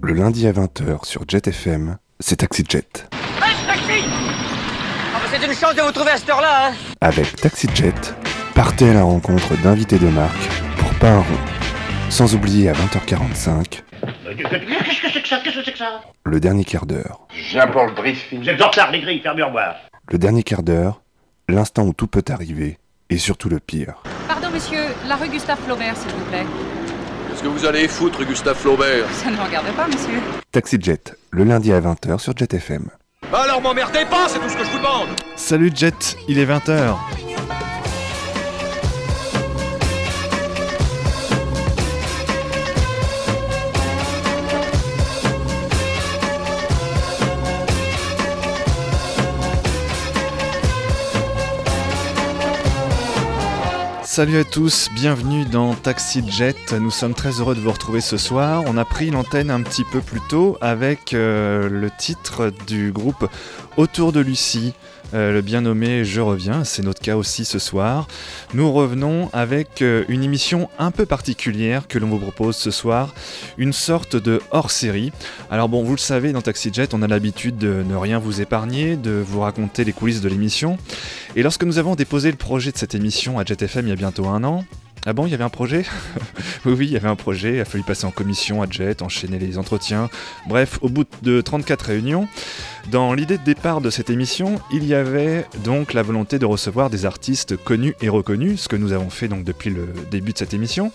Le lundi à 20h sur Jet FM, c'est Taxi Jet. taxi ah, C'est une chance de vous trouver à cette heure-là, hein Avec Taxi Jet, partez à la rencontre d'invités de marque pour pas un rond. Sans oublier à 20h45. Qu'est-ce que c'est? Que ça? Qu'est-ce que c'est que ça? Le dernier quart d'heure. J'ai pour le briefing. J'ai besoin de ça, les grilles, ferme voir. Le dernier quart d'heure, l'instant où tout peut arriver, et surtout le pire. Pardon, monsieur, la rue Gustave Flaubert, s'il vous plaît. Qu'est-ce que vous allez foutre, Gustave Flaubert? Ça ne me regarde pas, monsieur. Taxi Jet, le lundi à 20h sur Jet FM. Alors m'emmerdez pas, c'est tout ce que je vous demande Salut Jet, il est 20h. Salut à tous, bienvenue dans Taxi Jet. Nous sommes très heureux de vous retrouver ce soir. On a pris l'antenne un petit peu plus tôt avec euh, le titre du groupe Autour de Lucie. Euh, le bien nommé Je reviens, c'est notre cas aussi ce soir. Nous revenons avec euh, une émission un peu particulière que l'on vous propose ce soir, une sorte de hors-série. Alors bon, vous le savez, dans Taxi Jet, on a l'habitude de ne rien vous épargner, de vous raconter les coulisses de l'émission. Et lorsque nous avons déposé le projet de cette émission à Jet FM il y a bientôt un an, ah bon, il y avait un projet Oui, oui, il y avait un projet, il a fallu passer en commission à Jet, enchaîner les entretiens. Bref, au bout de 34 réunions, dans l'idée de départ de cette émission, il y avait donc la volonté de recevoir des artistes connus et reconnus, ce que nous avons fait donc depuis le début de cette émission,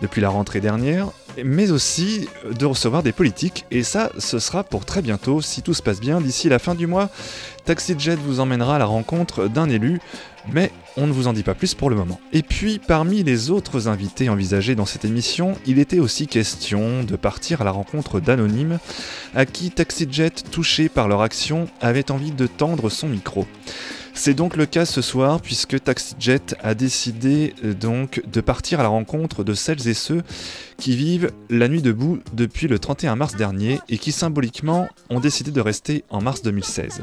depuis la rentrée dernière, mais aussi de recevoir des politiques, et ça, ce sera pour très bientôt, si tout se passe bien, d'ici la fin du mois. Taxi Jet vous emmènera à la rencontre d'un élu, mais on ne vous en dit pas plus pour le moment. Et puis, parmi les autres invités envisagés dans cette émission, il était aussi question de partir à la rencontre d'anonymes à qui Taxi Jet, touché par leur action, avait envie de tendre son micro. C'est donc le cas ce soir puisque TaxiJet a décidé donc de partir à la rencontre de celles et ceux qui vivent la nuit debout depuis le 31 mars dernier et qui symboliquement ont décidé de rester en mars 2016.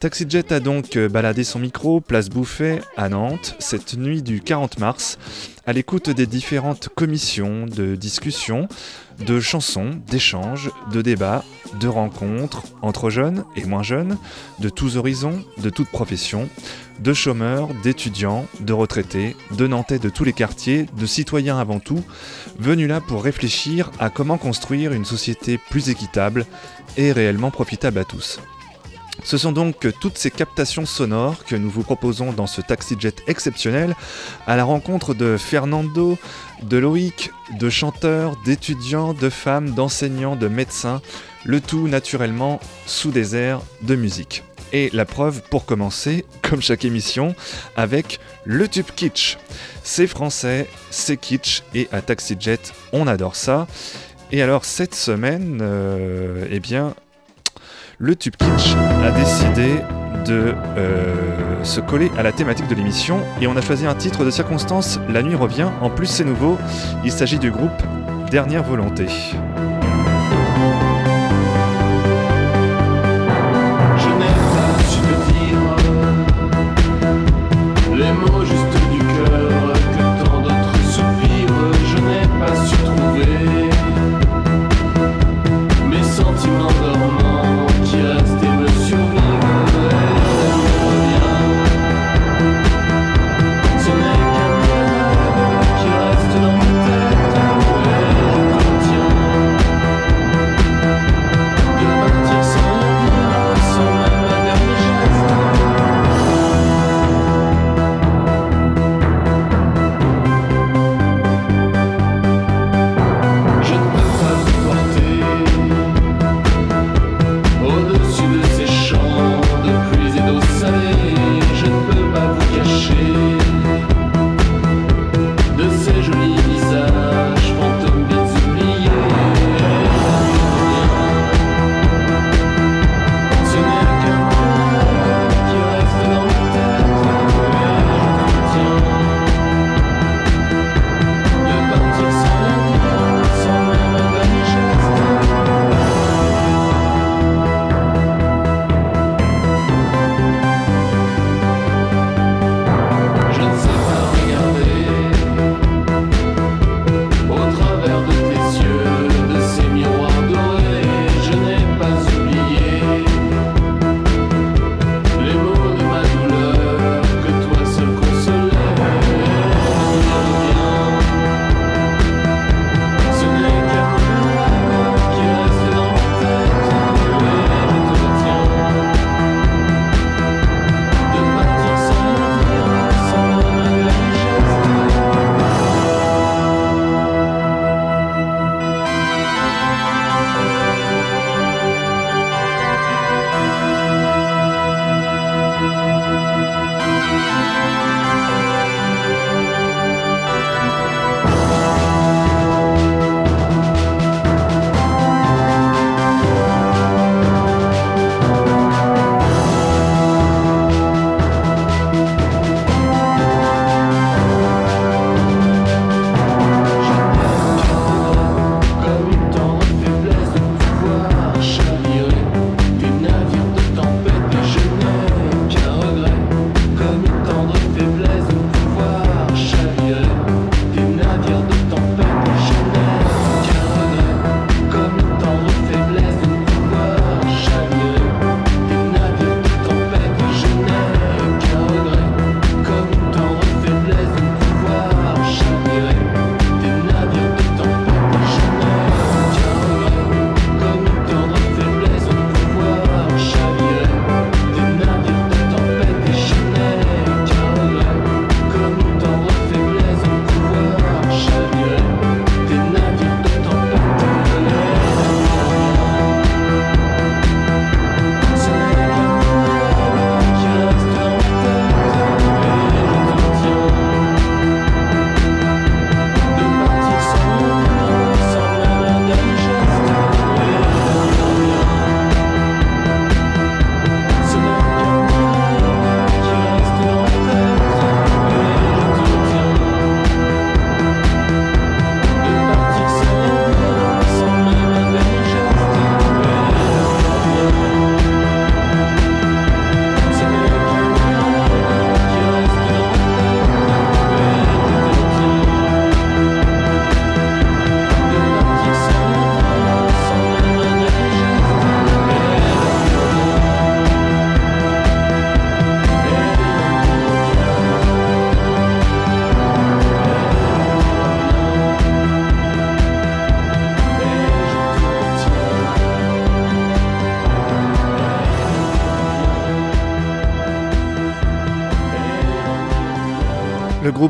TaxiJet a donc baladé son micro place Bouffet à Nantes cette nuit du 40 mars à l'écoute des différentes commissions de discussion, de chansons, d'échanges, de débats, de rencontres entre jeunes et moins jeunes, de tous horizons, de toutes professions, de chômeurs, d'étudiants, de retraités, de Nantais de tous les quartiers, de citoyens avant tout, venus là pour réfléchir à comment construire une société plus équitable et réellement profitable à tous. Ce sont donc toutes ces captations sonores que nous vous proposons dans ce taxi jet exceptionnel à la rencontre de Fernando, de Loïc, de chanteurs, d'étudiants, de femmes, d'enseignants, de médecins, le tout naturellement sous des airs de musique. Et la preuve pour commencer, comme chaque émission, avec le tube kitsch. C'est français, c'est kitsch et à Taxi Jet, on adore ça. Et alors cette semaine, euh, eh bien, le Tube Kitsch a décidé de euh, se coller à la thématique de l'émission et on a choisi un titre de circonstance, La nuit revient, en plus c'est nouveau, il s'agit du groupe Dernière Volonté.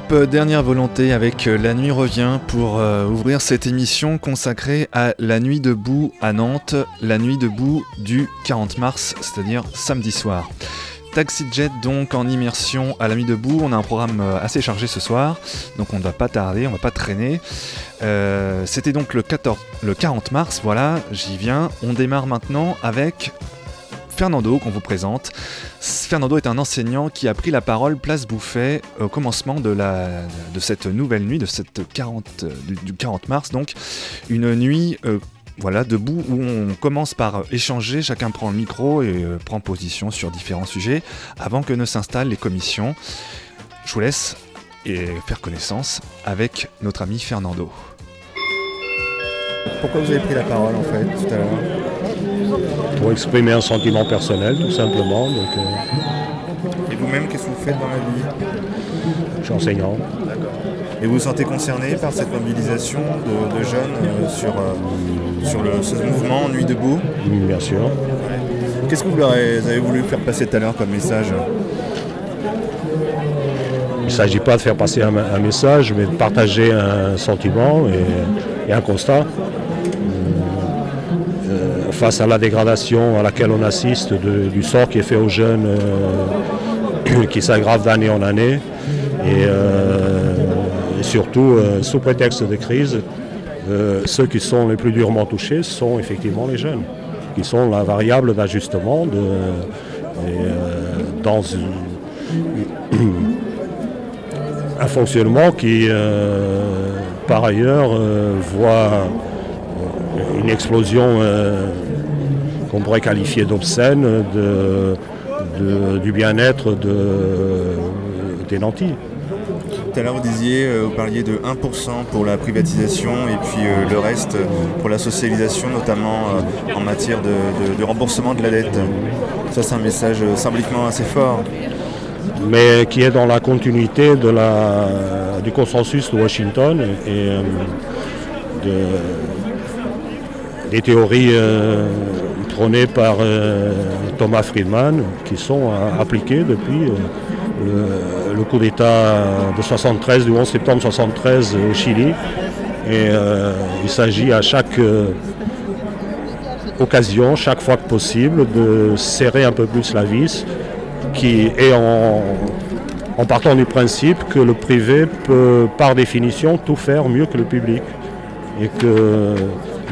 Dernière Volonté avec La Nuit revient pour euh, ouvrir cette émission consacrée à la Nuit debout à Nantes, la Nuit debout du 40 mars, c'est-à-dire samedi soir. Taxi Jet donc en immersion à la Nuit debout, on a un programme euh, assez chargé ce soir, donc on ne va pas tarder, on ne va pas traîner. Euh, C'était donc le, 14, le 40 mars, voilà, j'y viens. On démarre maintenant avec Fernando qu'on vous présente. Fernando est un enseignant qui a pris la parole place Bouffet au commencement de, la, de cette nouvelle nuit, de cette 40, du, du 40 mars, donc une nuit euh, voilà, debout où on commence par échanger, chacun prend le micro et euh, prend position sur différents sujets avant que ne s'installent les commissions. Je vous laisse et faire connaissance avec notre ami Fernando. Pourquoi vous avez pris la parole en fait tout à l'heure? Pour exprimer un sentiment personnel tout simplement. Donc, euh, Et vous-même, qu'est-ce que vous faites dans la vie? Je suis enseignant. Et vous vous sentez concerné par cette mobilisation de, de jeunes euh, sur, euh, sur le, ce mouvement Nuit debout? Bien sûr. Qu'est-ce que vous leur avez, vous avez voulu faire passer tout à l'heure comme message? Il ne s'agit pas de faire passer un, un message, mais de partager un sentiment et, et un constat. Face à la dégradation à laquelle on assiste du sort qui est fait aux jeunes, euh, qui s'aggrave d'année en année, et, euh, surtout euh, sous prétexte de crise, ceux qui sont les plus durement touchés sont effectivement les jeunes, qui sont la variable d'ajustement dans un fonctionnement qui, par ailleurs, voit une explosion qu'on pourrait qualifier d'obscène de, de- du bien-être de- des nantis. Tout à l'heure, vous disiez, euh, vous parliez de 1% pour la privatisation et puis euh, le reste euh, pour la socialisation, notamment euh, en matière de, remboursement de la dette. Ça, c'est un message symboliquement assez fort. mais qui est dans la continuité de la, du consensus de Washington et euh, de- des théories euh, par euh, Thomas Friedman qui sont euh, appliquées depuis euh, le, coup d'État de 73, du 11 septembre 73 au Chili. Et il s'agit à chaque occasion, chaque fois que possible, de serrer un peu plus la vis qui est en, en partant du principe que le privé peut par définition tout faire mieux que le public et que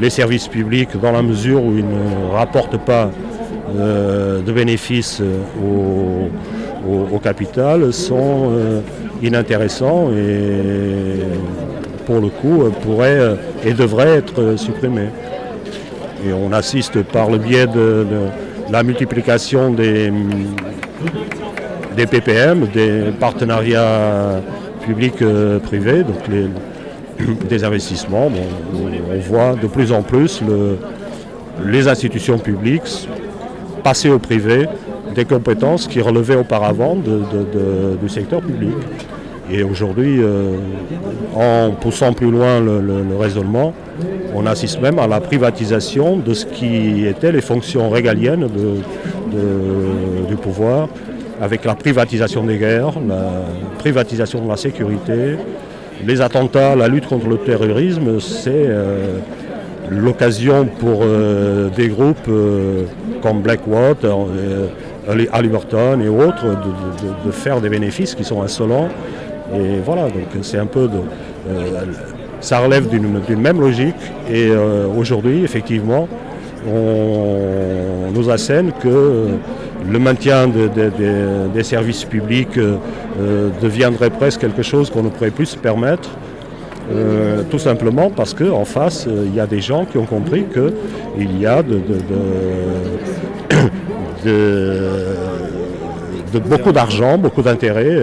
les services publics, dans la mesure où ils ne rapportent pas euh, de bénéfices euh, au, capital, sont euh, inintéressants et pour le coup pourraient et devraient être supprimés. Et on assiste par le biais de, de la multiplication des, des PPM, des partenariats publics-privés, donc les, des investissements. On, voit de plus en plus le- les institutions publiques passer au privé des compétences qui relevaient auparavant du secteur public. Et aujourd'hui, euh, en poussant plus loin le, raisonnement, on assiste même à la privatisation de ce qui étaient les fonctions régaliennes du pouvoir, avec la privatisation des guerres, la privatisation de la sécurité, les attentats, la lutte contre le terrorisme, c'est euh, l'occasion pour euh, des groupes euh, comme Blackwater, Halliburton et autres de, faire des bénéfices qui sont insolents. Et voilà, donc c'est un peu ça relève d'une même logique. Et aujourd'hui, effectivement, on nous assène que le maintien de- de- de- des services publics euh, euh, deviendrait presque quelque chose qu'on ne pourrait plus se permettre. Euh, tout simplement parce qu'en face, il y a des gens qui ont compris qu'il y a de, beaucoup d'argent, beaucoup d'intérêt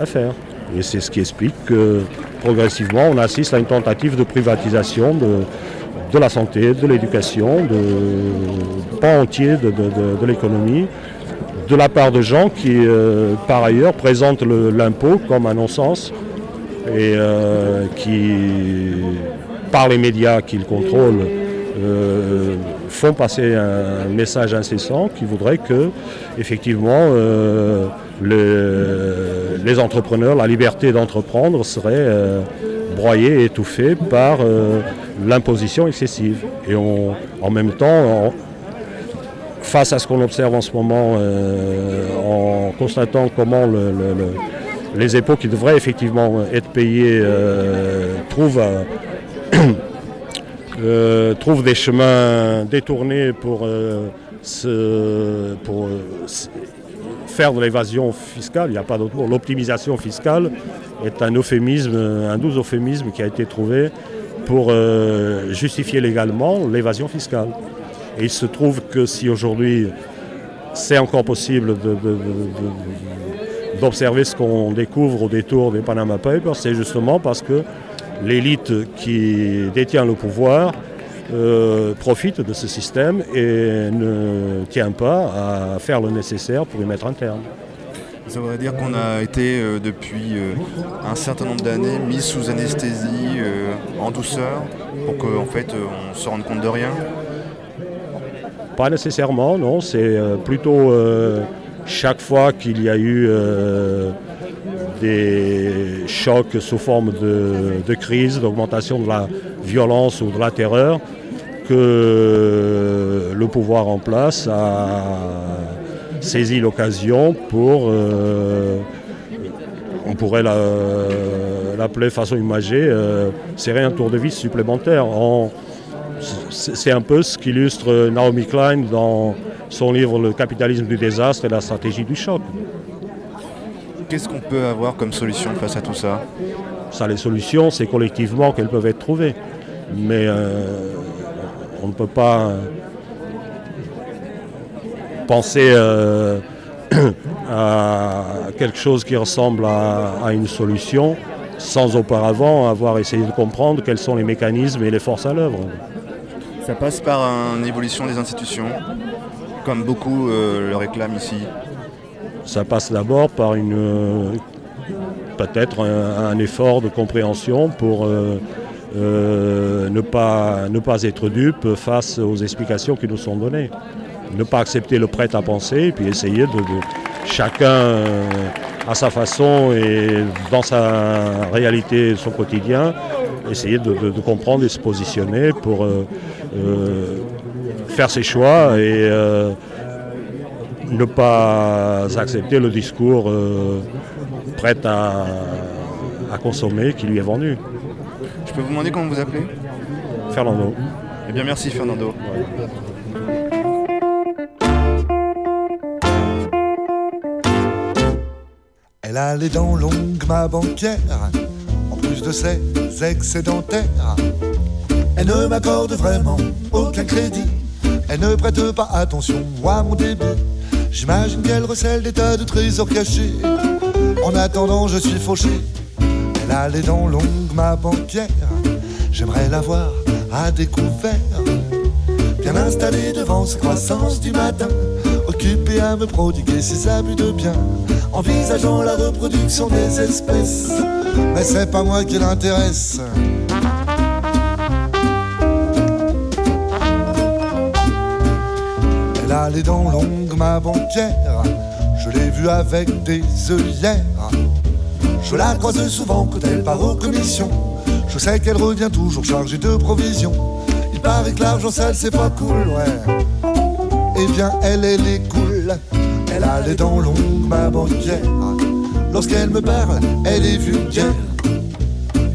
à, faire. Et c'est ce qui explique que progressivement, on assiste à une tentative de privatisation de la santé, de l'éducation, de pas entier de, de- de- l'économie, de la part de gens qui, euh, par ailleurs, présentent l'impôt comme un non-sens et euh, qui, par les médias qu'ils contrôlent, euh, font passer un message incessant qui voudrait que, effectivement, le- les entrepreneurs, la liberté d'entreprendre serait broyée étouffée par l'imposition excessive. Et on- en même temps, face à ce qu'on observe en ce moment, euh, en constatant comment le- le- le- les impôts qui devraient effectivement être payés euh, trouvent, euh, trouvent des chemins détournés pour, se- pour faire de l'évasion fiscale, il n'y a pas d'autre mot. L'optimisation fiscale est un euphémisme, un doux euphémisme qui a été trouvé pour euh, justifier légalement l'évasion fiscale. Et il se trouve que si aujourd'hui c'est encore possible d'observer ce qu'on découvre au détour des Panama Papers, c'est justement parce que l'élite qui détient le pouvoir euh, profite de ce système et ne tient pas à faire le nécessaire pour y mettre un terme. Ça voudrait dire qu'on a été euh, depuis euh, un certain nombre d'années mis sous anesthésie euh, en douceur pour qu'en fait on se rende compte de rien. Pas nécessairement, non. C'est plutôt chaque fois qu'il y a eu des chocs sous forme de crise, d'augmentation de la violence ou de la terreur, que le pouvoir en place a saisi l'occasion pour, euh, on pourrait la- l'appeler façon imagée, euh, serrer un tour de vis supplémentaire. En- c'est un peu ce qu'illustre Naomi Klein dans son livre Le capitalisme du désastre et la stratégie du choc. Qu'est-ce qu'on peut avoir comme solution face à tout ça? Ça, les solutions, c'est collectivement qu'elles peuvent être trouvées. Mais euh, on ne peut pas penser euh, à quelque chose qui ressemble à, à une solution sans auparavant avoir essayé de comprendre quels sont les mécanismes et les forces à l'œuvre. Ça passe par une évolution des institutions, comme beaucoup euh, le réclament ici. Ça passe d'abord par une euh, peut-être un, un effort de compréhension pour ne, pas, ne pas être dupe face aux explications qui nous sont données. Ne pas accepter le prêt à penser et puis essayer de, de- chacun euh, à sa façon et dans sa réalité, son quotidien, essayer de, de- de comprendre et se positionner pour euh, euh, faire ses choix et euh, ne pas accepter le discours prêt à, à consommer qui lui est vendu. Je peux vous demander comment vous appelez? Fernando. Eh bien merci Fernando. Elle a les dents longues, ma banquière, en plus de ses excédentaires. Elle ne m'accorde vraiment aucun crédit. Elle ne prête pas attention à mon débit. J'imagine qu'elle recèle des tas de trésors cachés. En attendant, je suis fauché. Elle a les dents longues, ma banquière. J'aimerais la voir à découvert. Bien installée devant ses croissances du matin. Occupée à me prodiguer ses abus de bien. Envisageant la reproduction des espèces. Mais c'est pas moi qui l'intéresse. Elle a les dents longues, ma banquière. Je l'ai vue avec des œillères. Je la croise souvent quand elle part aux commissions. Je sais qu'elle revient toujours chargée de provisions. Il paraît que l'argent sale c'est pas cool, ouais. Elle, elle est cool. Elle a les dents longues, ma banquière. Lorsqu'elle me parle, elle est vulgaire.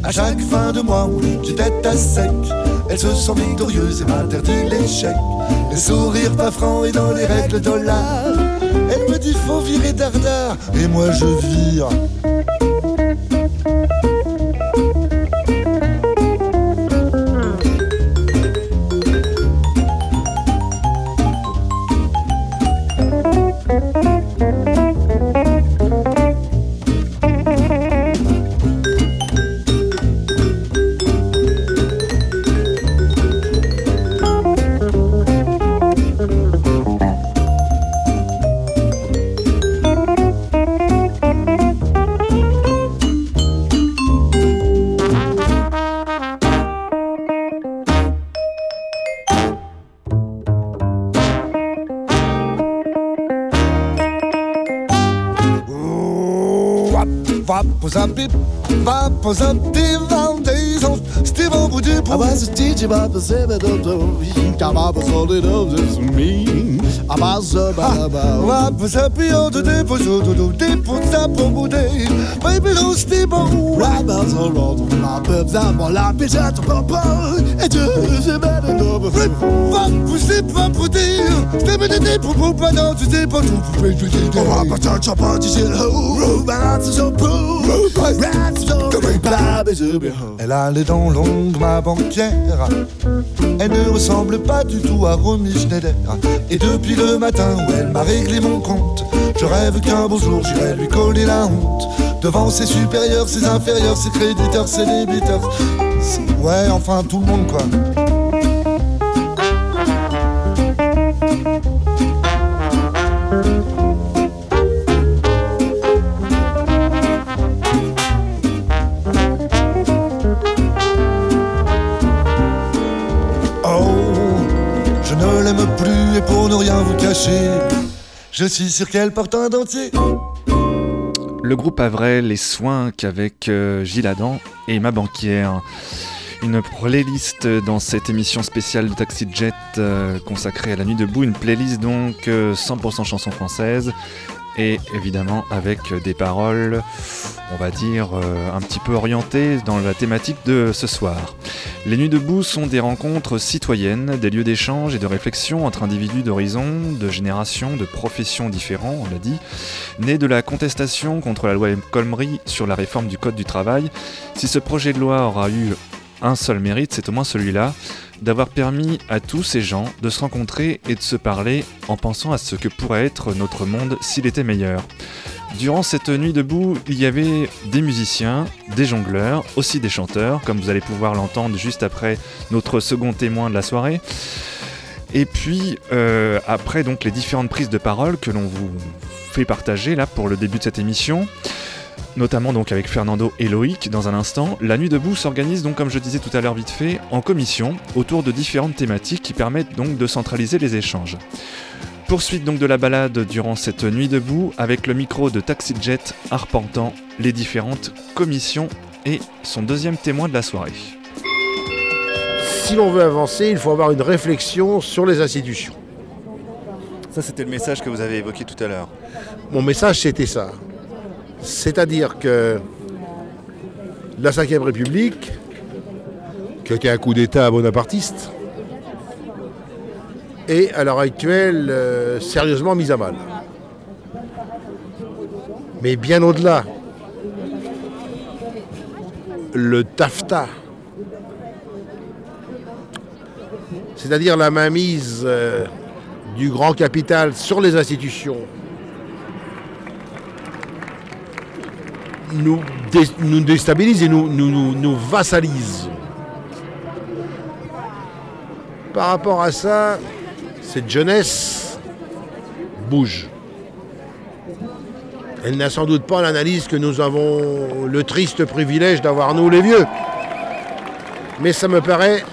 À chaque fin de mois, on liquide tête à sec. Elle se sent victorieuse et m'interdit l'échec. Les sourires pas francs et dans les règles dollars. Elle me dit faut virer dardard. Et moi je vire. Vapos a bip, vapos a divantations. Steven Boudet I was a teacher, but the seven of the this me. I was a baba. Vapos a pio de déposo do do dépose a. Baby all my pubs and my lap is at the Steven de pas dans tu sais pas tout pour on this shit hole. Root balance is so proof. Rats so bad is a bit Elle a les dents longues, ma banquière. Elle ne ressemble pas du tout à Romy Schneider. Et depuis le matin où elle m'a réglé mon compte, je rêve qu'un beau jour j'irai lui coller la honte. Devant ses supérieurs, ses inférieurs, ses créditeurs, ses débiteurs. Ouais, enfin tout le monde quoi. Oh, je ne l'aime plus et pour ne rien vous cacher, je suis sûr qu'elle porte un dentier. Le groupe Avray, les soins qu'avec euh, Gilles Adam et ma banquière. Une playlist dans cette émission spéciale de Taxi Jet euh, consacrée à la nuit debout. Une playlist donc euh, 100% chansons françaises et évidemment avec des paroles, on va dire, euh, un petit peu orientées dans la thématique de ce soir. Les Nuits debout sont des rencontres citoyennes, des lieux d'échange et de réflexion entre individus d'horizons, de générations, de professions différents, on l'a dit, nés de la contestation contre la loi Khomri sur la réforme du Code du travail. Si ce projet de loi aura eu un seul mérite, c'est au moins celui-là, d'avoir permis à tous ces gens de se rencontrer et de se parler en pensant à ce que pourrait être notre monde s'il était meilleur. Durant cette nuit debout, il y avait des musiciens, des jongleurs, aussi des chanteurs, comme vous allez pouvoir l'entendre juste après notre second témoin de la soirée. Et puis, euh, après donc les différentes prises de parole que l'on vous fait partager là pour le début de cette émission, notamment donc avec Fernando et Loïc dans un instant, la nuit debout s'organise donc comme je disais tout à l'heure vite fait en commission autour de différentes thématiques qui permettent donc de centraliser les échanges. Poursuite donc de la balade durant cette nuit debout avec le micro de Taxi Jet arpentant les différentes commissions et son deuxième témoin de la soirée. Si l'on veut avancer, il faut avoir une réflexion sur les institutions. Ça, c'était le message que vous avez évoqué tout à l'heure. Mon message, c'était ça. C'est-à-dire que la Ve République, qui été un coup d'État bonapartiste, est à l'heure actuelle euh, sérieusement mise à mal. Mais bien au-delà, le TAFTA, c'est-à-dire la mainmise euh, du grand capital sur les institutions, nous, dé- nous déstabilise et nous, nous, nous- nous vassalise. Par rapport à ça, cette jeunesse bouge. Elle n'a sans doute pas l'analyse que nous avons le triste privilège d'avoir nous les vieux. Mais ça me paraît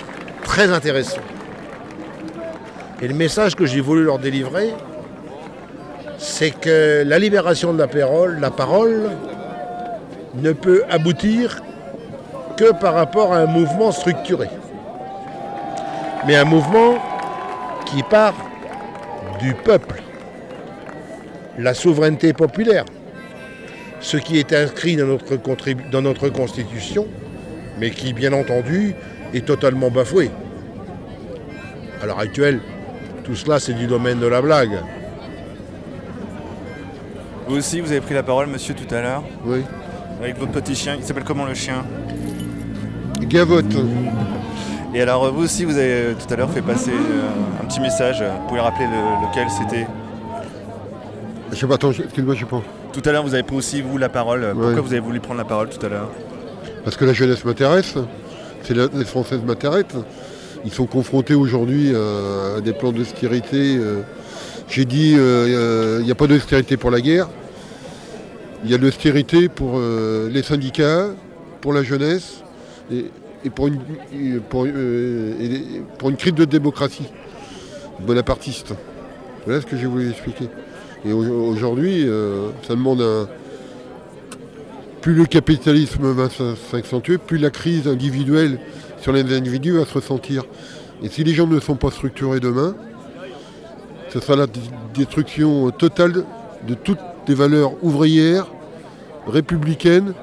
très intéressant. Et le message que j'ai voulu leur délivrer, c'est que la libération de la parole, la parole ne peut aboutir que par rapport à un mouvement structuré. Mais un mouvement qui part du peuple, la souveraineté populaire, ce qui est inscrit dans notre, dans notre constitution, mais qui, bien entendu, est totalement bafoué. À l'heure actuelle, tout cela, c'est du domaine de la blague. Vous aussi, vous avez pris la parole, monsieur, tout à l'heure Oui. Avec votre petit chien. Il s'appelle comment le chien Gavotte. Et alors, vous aussi, vous avez euh, tout à l'heure fait passer euh, un petit message. Vous pouvez rappeler le- lequel c'était Je sais pas, attends, excuse-moi, je sais pas. Tout à l'heure, vous avez pris aussi, vous, la parole. Pourquoi Ouais. vous avez voulu prendre la parole tout à l'heure Parce que la jeunesse m'intéresse, c'est la- les Françaises m'intéressent. Ils sont confrontés aujourd'hui euh, à des plans d'austérité. J'ai dit, euh, il n'y a pas d'austérité pour la guerre. Il y a l'austérité pour euh, les syndicats, pour la jeunesse euh, et pour une crise de démocratie bonapartiste. Voilà ce que j'ai voulu expliquer. Et au- aujourd'hui, euh, ça demande un, plus le capitalisme va s'accentuer, plus la crise individuelle sur les individus va se ressentir. Et si les gens ne sont pas structurés demain, ce sera la destruction totale de toutes les valeurs ouvrières, républicaines,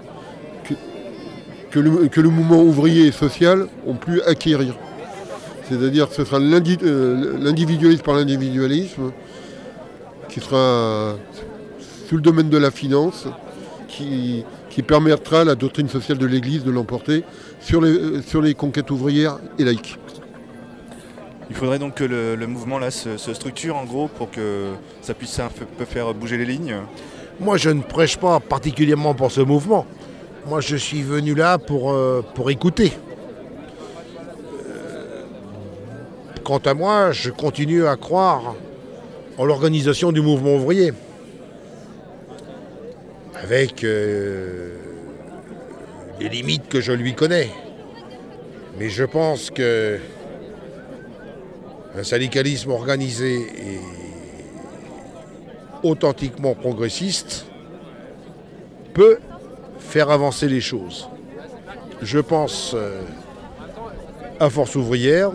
que, le, mouvement ouvrier et social ont pu acquérir. C'est-à-dire que ce sera l'individualisme par l'individualisme qui sera sous le domaine de la finance, qui, qui permettra à la doctrine sociale de l'Église de l'emporter sur les, sur les conquêtes ouvrières et laïques. Il faudrait donc que le, mouvement là se, structure en gros pour que ça puisse faire bouger les lignes. Moi je ne prêche pas particulièrement pour ce mouvement. Moi je suis venu là pour, euh, écouter. Euh, quant à moi, je continue à croire en l'organisation du mouvement ouvrier. Avec euh, les limites que je lui connais. Mais je pense que un syndicalisme organisé et authentiquement progressiste peut faire avancer les choses. Je pense euh, à Force ouvrière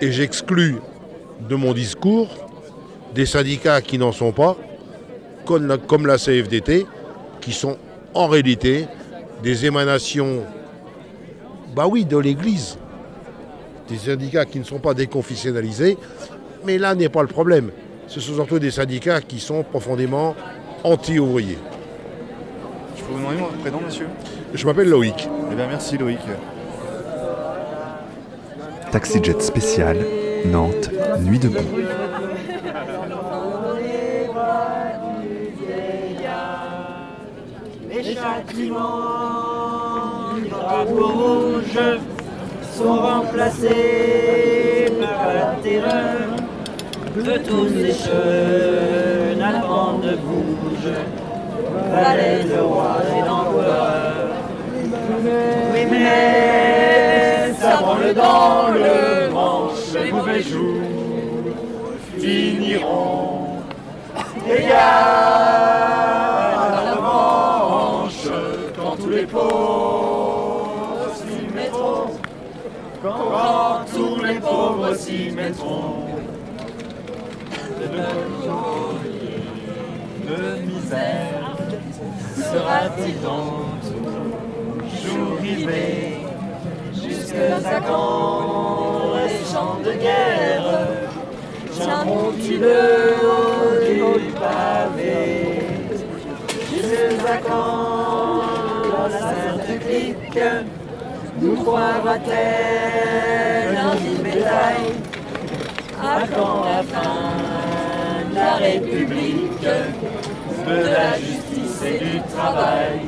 et j'exclus de mon discours des syndicats qui n'en sont pas, comme la, CFDT, qui sont en réalité des émanations, bah de l'Église des syndicats qui ne sont pas déconfessionnalisés, mais là n'est pas le problème. Ce sont surtout des syndicats qui sont profondément anti-ouvriers. Je peux vous demander mon prénom, monsieur? Je m'appelle Loïc. Eh bien, merci Loïc. Taxi Jet spécial, Nantes, Nuit debout. Les châtiments sont remplacés par la terreur de tous les jeunes allemands de bouge, valets de roi et d'empereur. Oui, mais ça branle dans le manche, les mauvais jours finiront. Égard quand tous les pauvres s'y mettront. De misère sera-t-il donc toujours rivé jusque à quand les champs de guerre tiendront-ils le haut du pavé? Jusque à quand la sainte clique nous croira-t-elle un vil bétail À quand la fin de la République De la justice et du travail?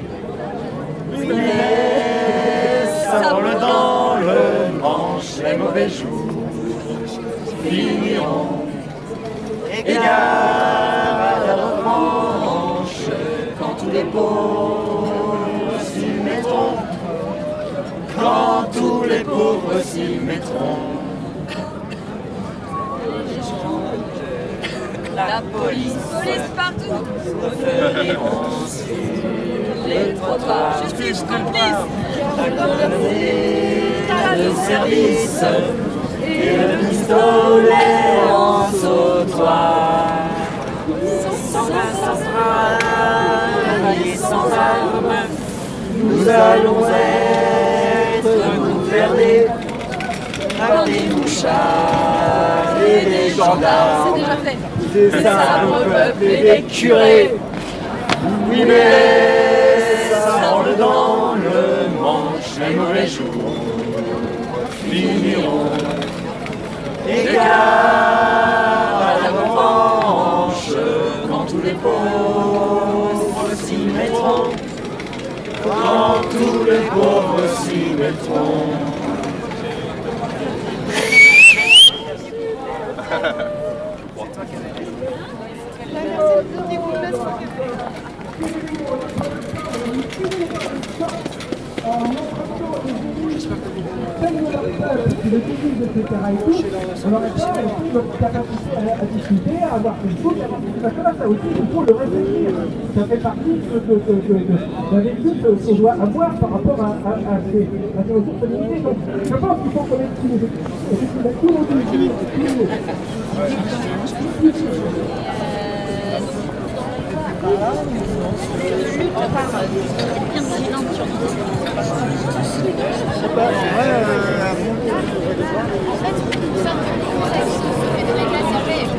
Mais ça vole dans le manche Les mauvais jours finiront. Égard à la revanche Quand tous les pauvres s'y mettront quand tous les pauvres s'y mettront. La police, police partout, sur les trottoirs. Justice complice, de service et le pistolet en sautoir. Sans sans et sans armes, nous allons être gouvernés par des mouchards et des gendarmes, des arbres peuples et des curés. Oui, mais ça branle dans le manche, les mauvais jours finiront. Égard à la revanche, quand tous les pauvres s'y mettront quand tous les pauvres s'y mettront. 어, J'espère que vous aurait pas euh, toute notre capacité à, discuter, à avoir Facebook, à avoir tout ça. Aussi, il faut le réfléchir. Ça fait partie de, d'un vécu que- qu'on doit avoir par rapport à, à, à ces, à ces ressources limitées. Donc, je pense qu'il faut qu'on ait tous les effectivement, tout le monde dit, tout le monde.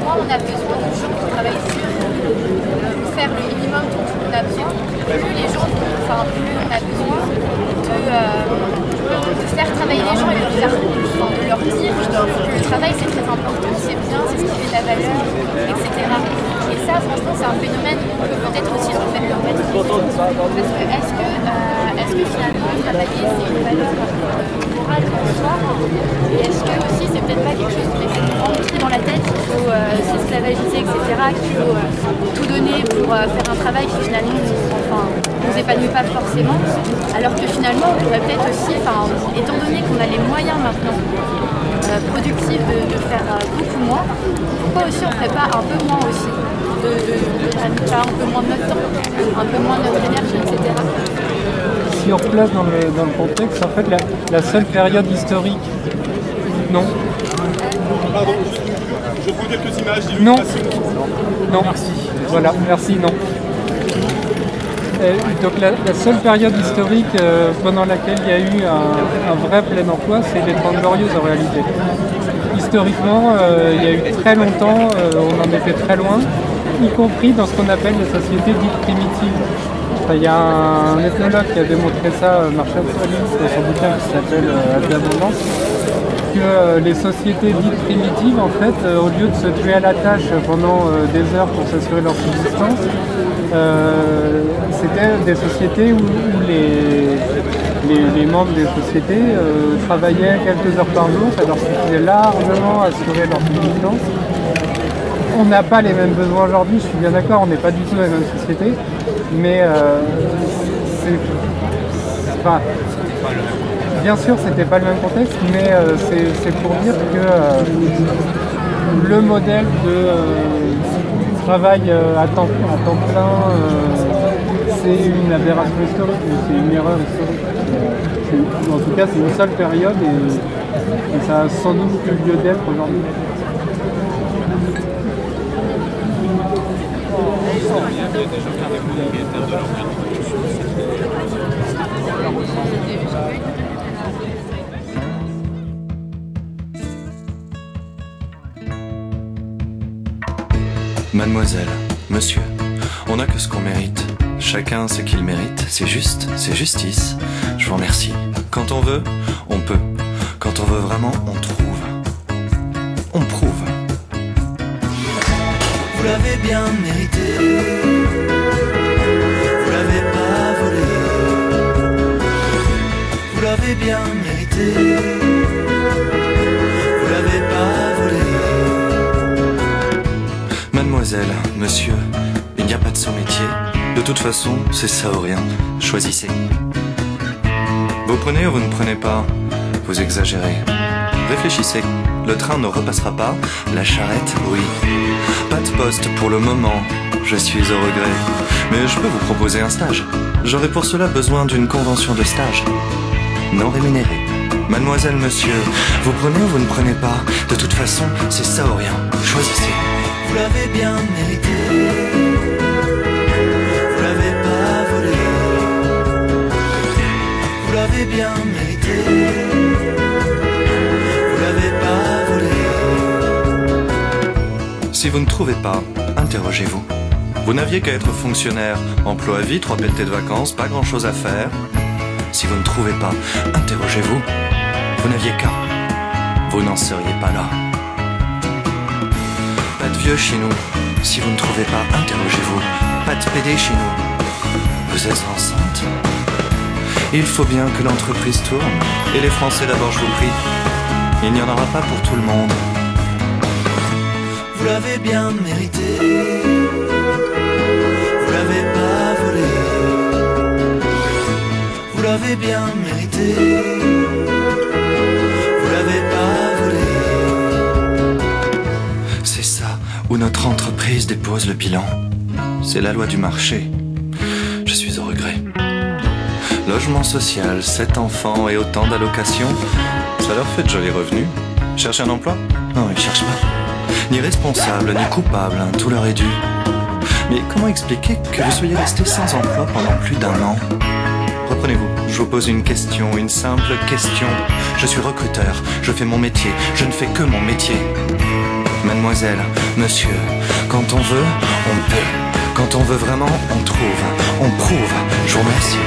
Moi, on a besoin de gens qui travaillent sur faire le minimum dont on a besoin. Plus les gens, enfin, plus on a besoin de, de faire travailler les gens et de leur, faire, enfin, de leur dire que le travail c'est très important, c'est bien, c'est ce qui fait la valeur, etc. Ça, franchement, c'est un phénomène que peut-être aussi mettre en question. Parce que est-ce que, euh, est-ce que finalement travailler c'est une valeur euh, morale en soi Et est-ce que aussi c'est peut-être pas quelque chose qu'on essaie de dans la tête qu'il faut euh, etc. Qu'il faut euh, tout donner pour faire un travail qui finalement enfin, nous épanouit pas forcément? Alors que finalement, on pourrait peut-être aussi, étant donné qu'on a les moyens maintenant productifs de, faire beaucoup moins, pourquoi aussi on ne ferait pas un peu moins aussi? De, de, un peu moins de notre temps, un peu moins de notre énergie, etc. Si on replace dans le, dans le contexte, en fait, la, la seule période historique. Non. Pardon, je prends quelques images Non. Non. Voilà, merci, non. Euh, donc la, la seule période historique euh, pendant laquelle il y a eu un, un vrai plein emploi, c'est les 30 glorieuses en réalité. Historiquement, euh, il y a eu très longtemps, euh, on en était très loin, y compris dans ce qu'on appelle les sociétés dites primitives. Il y a un ethnologue qui a démontré ça, euh, Marshall Collins, dans son bouquin qui s'appelle euh, À l'abondance, que euh, les sociétés dites primitives, en fait, euh, au lieu de se tuer à la tâche pendant euh, des heures pour s'assurer leur subsistance, euh, c'était des sociétés où, les, membres des sociétés euh, travaillaient quelques heures par jour, ça leur suffisait largement à assurer leur subsistance. On n'a pas les mêmes besoins aujourd'hui, je suis bien d'accord, on n'est pas du tout dans la même société, mais euh. Enfin, bien sûr, c'était pas le même contexte, mais euh, c'est pour dire que euh, le modèle de euh, travail euh, à, temps, plein, euh, c'est une aberration historique, c'est une erreur historique. Euh, En tout cas, c'est une seule période et, et ça a sans doute plus lieu d'être aujourd'hui. Mademoiselle, monsieur, on n'a que ce qu'on mérite. Chacun ce qu'il mérite. C'est juste, c'est justice. Je vous remercie. Quand on veut, on peut. Quand on veut vraiment, on trouve. On prouve. Vous l'avez bien mérité. Bien mérité. Vous l'avez pas volé. Mademoiselle, monsieur, il n'y a pas de sous-métier. De toute façon, c'est ça ou rien. Choisissez. Vous prenez ou vous ne prenez pas Vous exagérez. Réfléchissez. Le train ne repassera pas. La charrette, oui. Pas de poste pour le moment. Je suis au regret. Mais je peux vous proposer un stage. J'aurai pour cela besoin d'une convention de stage. Non rémunérée. Mademoiselle, monsieur, vous prenez ou vous ne prenez pas? De toute façon, c'est ça ou rien. Choisissez. Vous l'avez bien mérité. Vous l'avez pas volé. Vous l'avez bien mérité. Vous l'avez pas volé. Si vous ne trouvez pas, interrogez-vous. Vous n'aviez qu'à être fonctionnaire, emploi à vie, trois pelletés de vacances, pas grand chose à faire. Si vous ne trouvez pas, interrogez-vous. Vous n'aviez qu'à. Vous n'en seriez pas là. Pas de vieux chez nous. Si vous ne trouvez pas, interrogez-vous. Pas de PD chez nous. Vous êtes enceinte Il faut bien que l'entreprise tourne. Et les Français d'abord, je vous prie. Il n'y en aura pas pour tout le monde. Vous l'avez bien mérité. L'avez bien mérité. Vous l'avez pas volé. où notre entreprise dépose le bilan. C'est la loi du marché. Je suis au regret. Logement social, 7 enfants et autant d'allocations, ça leur fait de jolis revenus. Cherche un emploi? Non, ils cherchent pas. Ni responsable, ni coupable, hein, tout leur est dû. Mais comment expliquer que vous soyez resté sans emploi pendant plus d'un an? Je vous pose une question, une simple question. Je suis recruteur, je fais mon métier, je ne fais que mon métier. Mademoiselle, monsieur, quand on veut, on peut. Quand on veut vraiment, on trouve, on prouve. Je vous remercie.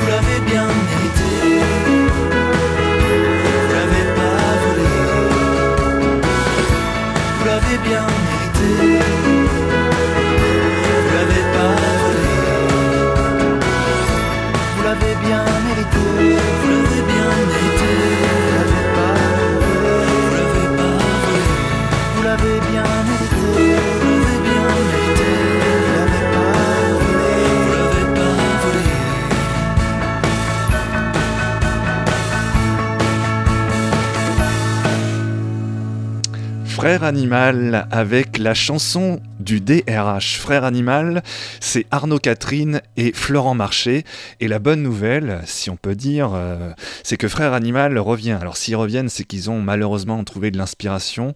Vous l'avez bien mérité. Vous l'avez pas volé. Vous l'avez bien mérité. Animal avec la chanson du DRH. Frère Animal, c'est Arnaud Catherine et Florent Marché. Et la bonne nouvelle, si on peut dire, euh, c'est que Frère Animal revient. Alors s'ils reviennent, c'est qu'ils ont malheureusement trouvé de l'inspiration.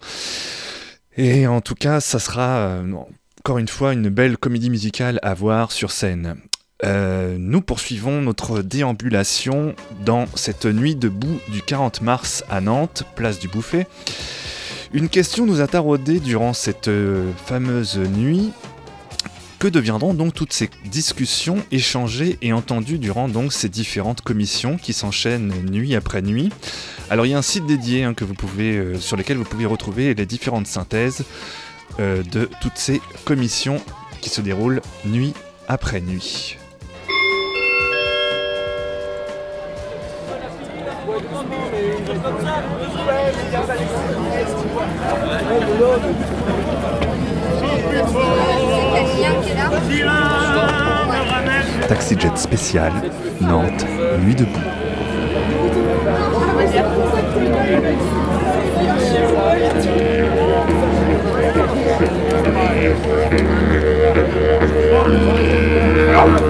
Et en tout cas, ça sera euh, encore une fois une belle comédie musicale à voir sur scène. Euh, nous poursuivons notre déambulation dans cette nuit debout du 40 mars à Nantes, place du Bouffet. Une question nous a taraudé durant cette euh, fameuse nuit. Que deviendront donc toutes ces discussions échangées et entendues durant donc ces différentes commissions qui s'enchaînent nuit après nuit? Alors il y a un site dédié hein, euh, sur lequel vous pouvez retrouver les différentes synthèses euh, de toutes ces commissions qui se déroulent nuit après nuit. Taxi Jet spécial, Nantes, nuit debout.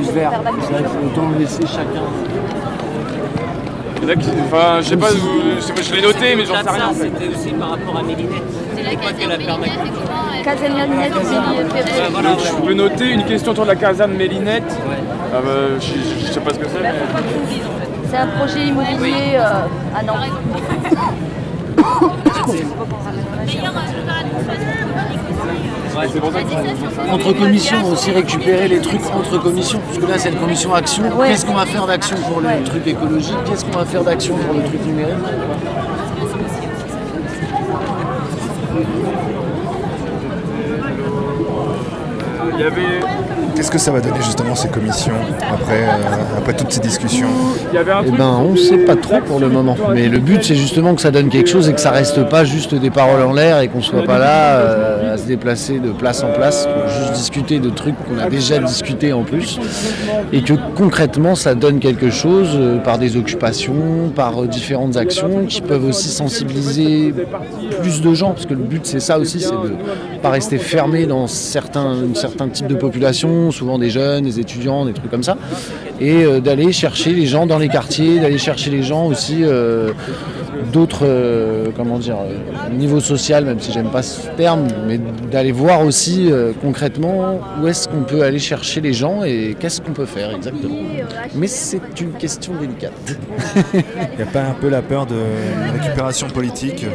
faut autant laisser chacun. Il y en a qui- Enfin, je sais pas, vous- je sais pas, je l'ai noté, mais j'en sais rien en fait. C'était aussi par rapport à Mélinette. C'est la qu'elle a permis. Caserne Mélinette, c'est Donc, je peux noter une question autour de la caserne Mélinette. Ah bah, je, je- je sais pas ce que c'est, mais. C'est un projet immobilier euh, à Nantes. Entre commissions, on va aussi récupérer les trucs entre commissions. Parce que là, c'est une commission action. Qu'est-ce qu'on va faire d'action pour le truc écologique? Qu'est-ce qu'on va faire d'action pour le truc numérique? Il y avait. Qu'est-ce que ça va donner justement ces commissions après, euh, après toutes ces discussions Il y avait un Eh ben, on sait pas trop pour le moment. Mais le but, c'est justement que ça donne quelque chose et que ça reste pas juste des paroles en l'air et qu'on soit pas là euh, à se déplacer de place en place pour juste discuter de trucs qu'on a déjà discuté en plus. Et que concrètement, ça donne quelque chose euh, par des occupations, par euh, différentes actions qui peuvent aussi sensibiliser plus de gens. Parce que le but, c'est ça aussi, c'est de pas rester fermé dans certains, certains types de souvent des jeunes, des étudiants, des trucs comme ça, et euh, d'aller chercher les gens dans les quartiers, d'aller chercher les gens aussi euh, d'autres, euh, comment dire, niveau social, même si j'aime pas ce terme, mais d'aller voir aussi concrètement où est-ce qu'on peut aller chercher les gens et qu'est-ce qu'on peut faire exactement. Mais c'est une question délicate. Il n'y a pas un peu la peur de récupération politique?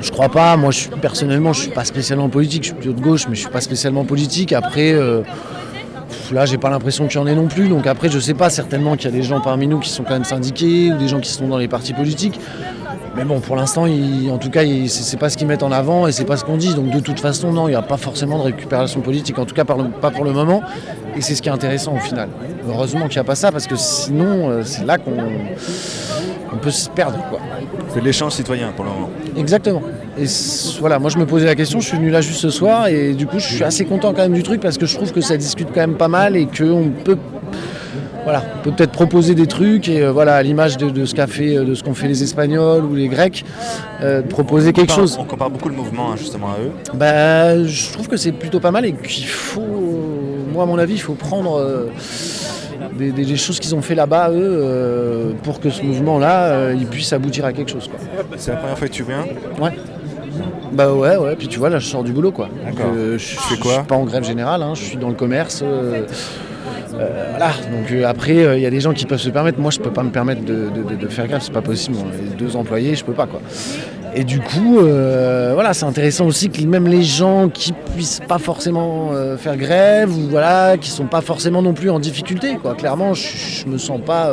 Je crois pas. Moi, personnellement, je suis pas spécialement politique. Je suis plutôt de gauche, mais je suis pas spécialement politique. Après, euh, là, j'ai pas l'impression qu'il y en ait non plus. Donc après, je sais pas. Certainement qu'il y a des gens parmi nous qui sont quand même syndiqués ou des gens qui sont dans les partis politiques. Mais bon, pour l'instant, en tout cas, c'est pas ce qu'ils mettent en avant et c'est pas ce qu'on dit. Donc de toute façon, non, il n'y a pas forcément de récupération politique, en tout cas pas pour le moment. Et c'est ce qui est intéressant au final. Heureusement qu'il n'y a pas ça parce que sinon, euh, c'est là qu'on on peut se perdre. C'est de l'échange citoyen pour le moment. Exactement. Et voilà, moi je me posais la question, je suis venu là juste ce soir et du coup je suis assez content quand même du truc parce que je trouve que ça discute quand même pas mal et qu'on peut voilà, on peut peut-être proposer des trucs et euh, voilà, à l'image de, de ce qu'a fait, euh, de ce qu'ont fait les Espagnols ou les Grecs, euh, proposer quelque chose. On compare beaucoup le mouvement hein, justement à eux. Bah, je trouve que c'est plutôt pas mal et qu'il faut, moi à mon avis, il faut prendre des, des- des choses qu'ils ont fait là-bas, eux, pour que ce mouvement-là, il puisse aboutir à quelque chose. Quoi. C'est la première fois que tu viens Ouais. Bah ouais, ouais. Puis tu vois, là, je sors du boulot, quoi. D'accord. je fais je quoi suis pas en grève générale, hein, je suis dans le commerce. euh, euh, voilà. Donc euh, après, euh, il y a des gens qui peuvent se permettre. Moi, je peux pas me permettre de, faire grève, c'est pas possible. Les deux employés, je peux pas, quoi. Et du coup, voilà, c'est intéressant aussi que même les gens qui puissent pas forcément faire grève ou voilà, qui sont pas forcément non plus en difficulté, quoi. Clairement, je, je me sens pas,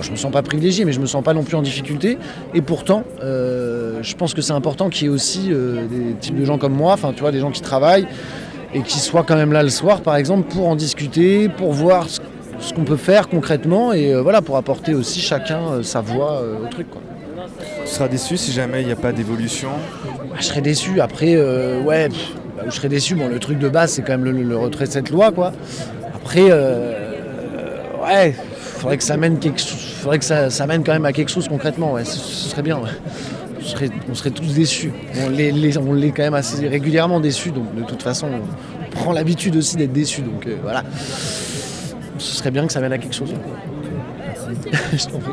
je me sens pas privilégié, mais je me sens pas non plus en difficulté. Et pourtant, je pense que c'est important qu'il y ait aussi des types de gens comme moi, enfin, tu vois, des gens qui travaillent et qui soient quand même là le soir, par exemple, pour en discuter, pour voir ce, ce qu'on peut faire concrètement et euh, voilà, pour apporter aussi chacun euh, sa voix euh, au truc, quoi. Tu seras déçu si jamais il n'y a pas d'évolution. Bah, je serais déçu. Après, ouais, pff, bah, je serais déçu. Bon, le truc de base, c'est quand même le, le retrait de cette loi, quoi. Après, ouais, faudrait que ça mène quelque. Faudrait que ça, ça mène quand même à quelque chose concrètement. Ouais, ce, ce serait bien. ouais. On serait, on serait tous déçus. On l'est, les- on l'est quand même assez régulièrement déçus. Donc, de toute façon, on prend l'habitude aussi d'être déçus. Donc, euh, voilà. Ce serait bien que ça mène à quelque chose. je t'en prie.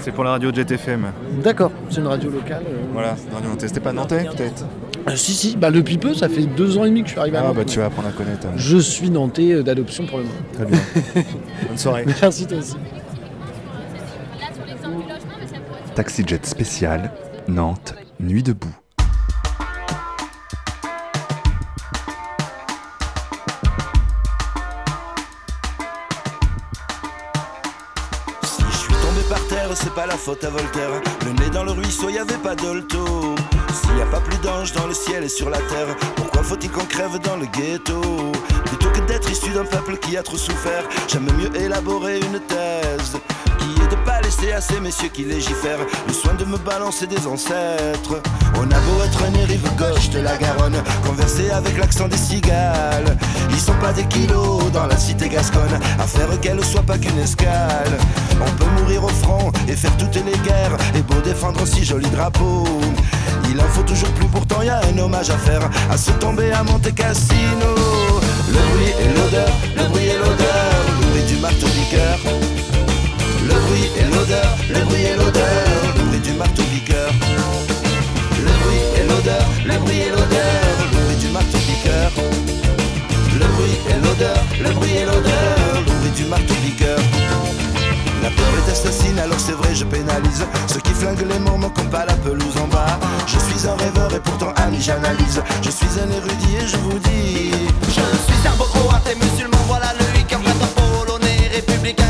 C'est pour la radio Jet FM. D'accord, c'est une radio locale. euh. Voilà, c'est une radio Nantais. C'était pas Nantais peut-être Euh, si, si, bah, depuis peu, ça fait deux ans et demi que je suis arrivé à Ah bah tu vas apprendre à connaître. hein. Je suis nantais d'adoption pour le moment. Très bien. Bonne soirée. Merci toi aussi. Taxi Jet spécial, Nantes, nuit debout. Si je suis tombé par terre, c'est pas la faute à Voltaire. Le nez dans le ruisseau, y avait pas d'olto. S'il y a pas plus d'anges dans le ciel et sur la terre, pourquoi faut-il qu'on crève dans le ghetto? Plutôt que d'être issu d'un peuple qui a trop souffert, j'aime mieux élaborer une thèse laisser à ces messieurs qui légifèrent le soin de me balancer des ancêtres. On a beau être né rive gauche de la Garonne, converser avec l'accent des cigales. Ils sont pas des kilos dans la cité gasconne, à faire qu'elle soit pas qu'une escale. On peut mourir au front et faire toutes les guerres, et beau défendre si joli drapeau. Il en faut toujours plus, pourtant y a un hommage à faire, à se tomber à Monte Cassino. Le bruit et l'odeur, le bruit et l'odeur, le bruit du marteau. Le bruit et l'odeur, le bruit et l'odeur, le bruit du marteau piqueur. Le bruit et l'odeur, le bruit et l'odeur, le bruit du marteau piqueur. Le bruit et l'odeur, le bruit et l'odeur, le bruit du marteau piqueur. La peur est assassine, alors c'est vrai, je pénalise Ceux qui flinguent les morts n'ont pas la pelouse en bas Je suis un rêveur et pourtant ami, j'analyse Je suis un érudit et je vous dis Je suis serbo-croate et musulman, voilà le vrai polonais, républicain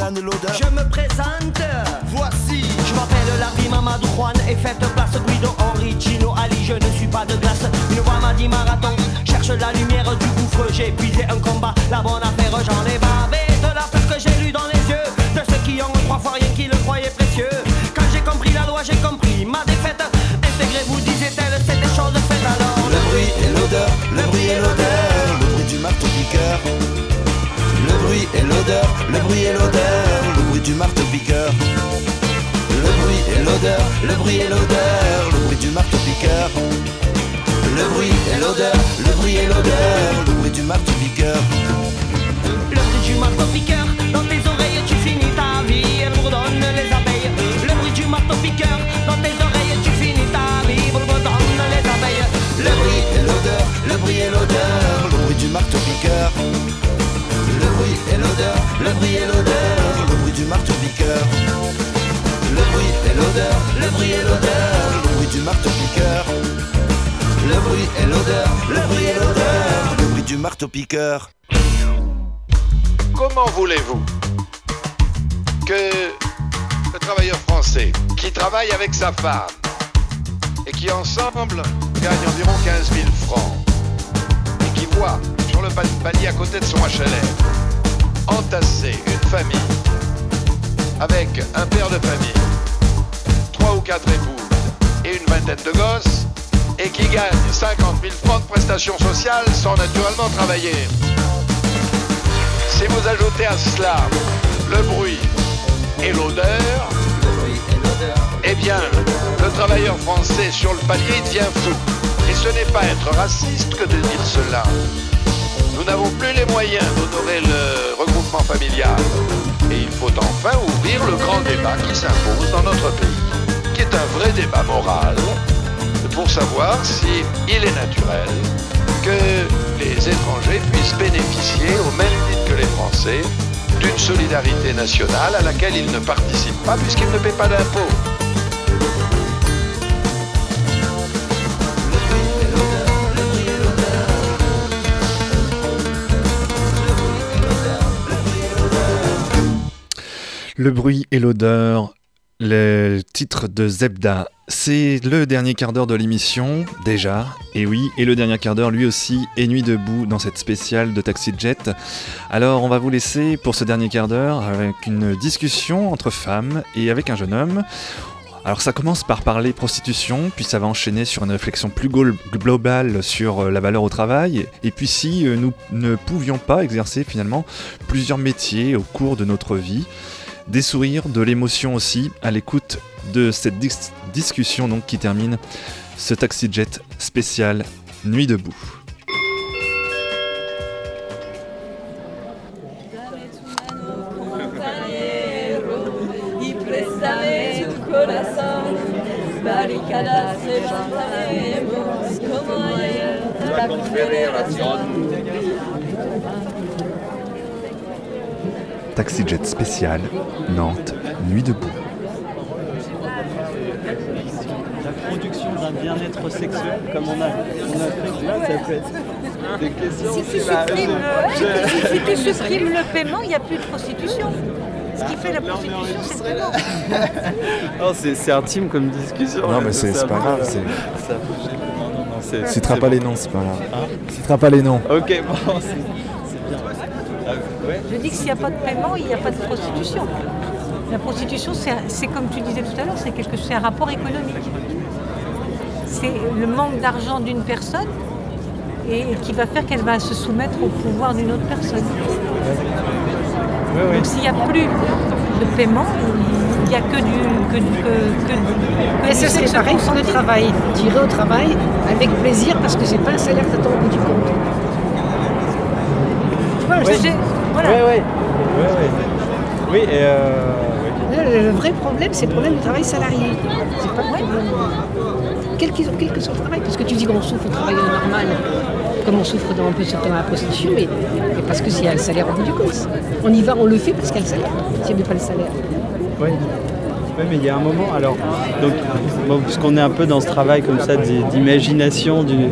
Je me présente. Voici. Je m'appelle Larry Mamadou Juan et faites place Guido Henri Chino Ali. Je ne suis pas de glace. Une voix m'a dit marathon. Cherche la lumière du gouffre. J'ai épuisé un combat. La bonne affaire, j'en ai bavé. De la peur que j'ai lu dans les yeux. De ceux qui ont trois fois rien qui le croyaient précieux. Quand j'ai compris la loi, j'ai compris ma défaite. Intégrez-vous, disait-elle, c'est des choses faites alors. Le bruit et l'odeur. Le bruit et l'odeur. Le bruit du marteau du cœur le bruit et l'odeur, le bruit et l'odeur marteau-piqueur. Le bruit et l'odeur, le bruit et l'odeur, le bruit du marteau-piqueur. Le bruit et l'odeur, le bruit et l'odeur, le bruit du marteau-piqueur. Le bruit du marteau-piqueur, dans tes oreilles tu finis ta vie, elle bourdonne les abeilles. Le bruit du marteau-piqueur, dans tes oreilles tu finis ta vie, bourdonne les abeilles. Le bruit et l'odeur, le bruit et l'odeur, le bruit du marteau-piqueur. Le bruit et l'odeur, le bruit et l'odeur, le bruit et l'odeur, le bruit du marteau-piqueur. Le bruit et l'odeur, le bruit et l'odeur, le bruit du marteau-piqueur. Comment voulez-vous que le travailleur français qui travaille avec sa femme et qui ensemble gagne environ 15 000 francs et qui voit sur le palier à côté de son HLM entasser une famille avec un père de famille, ou quatre épouses et une vingtaine de gosses et qui gagne 50 000 francs de prestations sociales sans naturellement travailler. Si vous ajoutez à cela le bruit et l'odeur, eh bien, le travailleur français sur le palier devient fou. Et ce n'est pas être raciste que de dire cela. Nous n'avons plus les moyens d'honorer le regroupement familial. Et il faut enfin ouvrir le grand débat qui s'impose dans notre pays, qui est un vrai débat moral, pour savoir si est naturel que les étrangers puissent bénéficier, au même titre que les Français, d'une solidarité nationale à laquelle ils ne participent pas puisqu'ils ne paient pas d'impôts. Le bruit et l'odeur, le titre de Zebda. C'est le dernier quart d'heure de l'émission, déjà, et oui, et le dernier quart d'heure lui aussi est nuit debout dans cette spéciale de Taxi Jet. Alors on va vous laisser pour ce dernier quart d'heure avec une discussion entre femmes et avec un jeune homme. Alors ça commence par parler prostitution, puis ça va enchaîner sur une réflexion plus globale sur euh, la valeur au travail, et puis si euh, nous ne pouvions pas exercer finalement plusieurs métiers au cours de notre vie, des sourires, de l'émotion aussi, à l'écoute de cette dis- discussion donc qui termine ce taxi jet spécial Nuit debout. Taxi Jet spécial, Nantes, Nuit debout. La production d'un bien-être sexuel, comme on a, on a fait là, ça peut être des questions Si tu, bah, supprimes, je- si tu supprimes le paiement, il n'y a plus de prostitution. Ce qui fait la prostitution, c'est. Non, intime comme discussion. Non, mais c'est pas grave, c'est. ça peut gêner. Non, non, non, c'est- Citera c'est pas les noms, c'est pas grave. Hein Citera pas les noms. Ok, bon, Je dis que s'il n'y a pas de paiement, il n'y a pas de prostitution. La prostitution, c'est c'est comme tu disais tout à l'heure, c'est quelque c'est un rapport économique. C'est le manque d'argent d'une personne et qui va faire qu'elle va se soumettre au pouvoir d'une autre personne. Donc s'il n'y a plus de paiement, il n'y a que du que que, que, que Mais du ce serait sexe pareil pour le travail. Tu irais au travail avec plaisir parce que c'est pas un salaire que tu au bout du compte. Tu vois, Ouais. Voilà. Ouais, ouais. Ouais, ouais. Oui, et euh, ouais. Le, le vrai problème, c'est le problème du travail salarié. C'est pas le problème. Quel, que soit le travail, parce que tu dis qu'on souffre au travail normal, comme on souffre dans, un peu dans la prostitution, mais, mais parce que s'il y a le salaire au bout du compte. On y va, on le fait parce qu'il y a le salaire. S'il n'y avait pas le salaire. Oui. Ouais, mais il y a un moment, alors, donc, bon, puisqu'on est un peu dans ce travail comme ça d'i- d'imagination d'une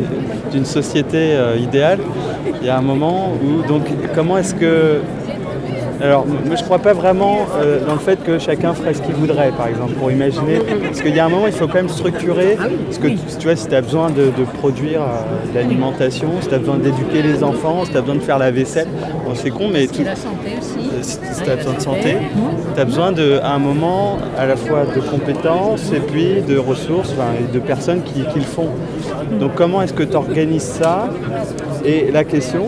d'une société euh, idéale, il y a un moment où, donc, comment est-ce que. Alors, moi je crois pas vraiment euh, dans le fait que chacun ferait ce qu'il voudrait, par exemple, pour imaginer. Parce qu'il y a un moment, il faut quand même structurer. Parce que tu vois, si tu as besoin de, de produire euh, de l'alimentation, si tu as besoin d'éduquer les enfants, si tu as besoin de faire la vaisselle, bon, c'est con, mais tout, la santé aussi. si si tu as besoin de santé, tu as besoin de, à un moment à la fois de compétences et puis de ressources enfin, et de personnes qui, qui le font. Donc comment est-ce que tu organises ça Et la question,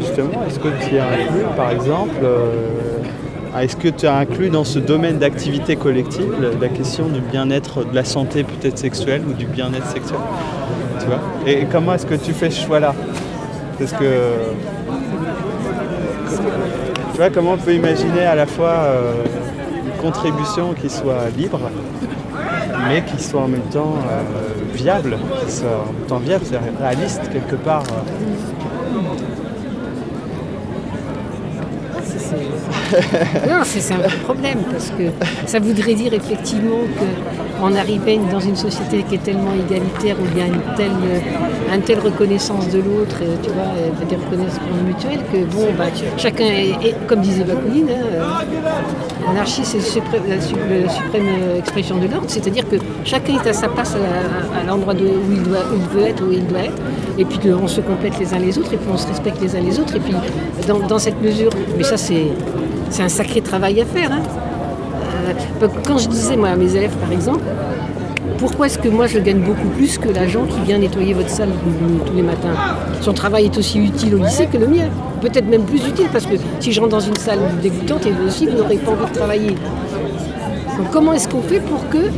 justement, est-ce que tu y inclus, par exemple, euh, Est-ce que tu as inclus dans ce domaine d'activité collective la, la question du bien-être, de la santé peut-être sexuelle ou du bien-être sexuel tu vois? Et comment est-ce que tu fais ce choix-là? Parce que tu vois comment on peut imaginer à la fois euh, une contribution qui soit libre, mais qui soit en même temps euh, viable, qui soit en même temps viable, c'est réaliste quelque part. euh. Non, c'est un vrai problème parce que ça voudrait dire effectivement qu'on arrivait dans une société qui est tellement égalitaire où il y a une telle, euh, reconnaissance de l'autre, tu vois, des reconnaissances mutuelles que bon, bah, chacun est, comme disait Bakounine, hein, euh, l'anarchie c'est la suprême euh, expression de l'ordre, c'est-à-dire que chacun est à sa place à, l'endroit où il, doit, où il veut être, où il doit être, et puis on se complète les uns les autres, et puis on se respecte les uns les autres, et puis dans cette mesure, mais ça c'est c'est un sacré travail à faire. hein. Euh, quand je disais moi à mes élèves par exemple, pourquoi est-ce que moi je gagne beaucoup plus que l'agent qui vient nettoyer votre salle tous les matins? Son travail est aussi utile au lycée que le mien. Peut-être même plus utile parce que si je rentre dans une salle dégoûtante, et vous aussi vous n'aurez pas envie de travailler. Comment est-ce qu'on fait pour que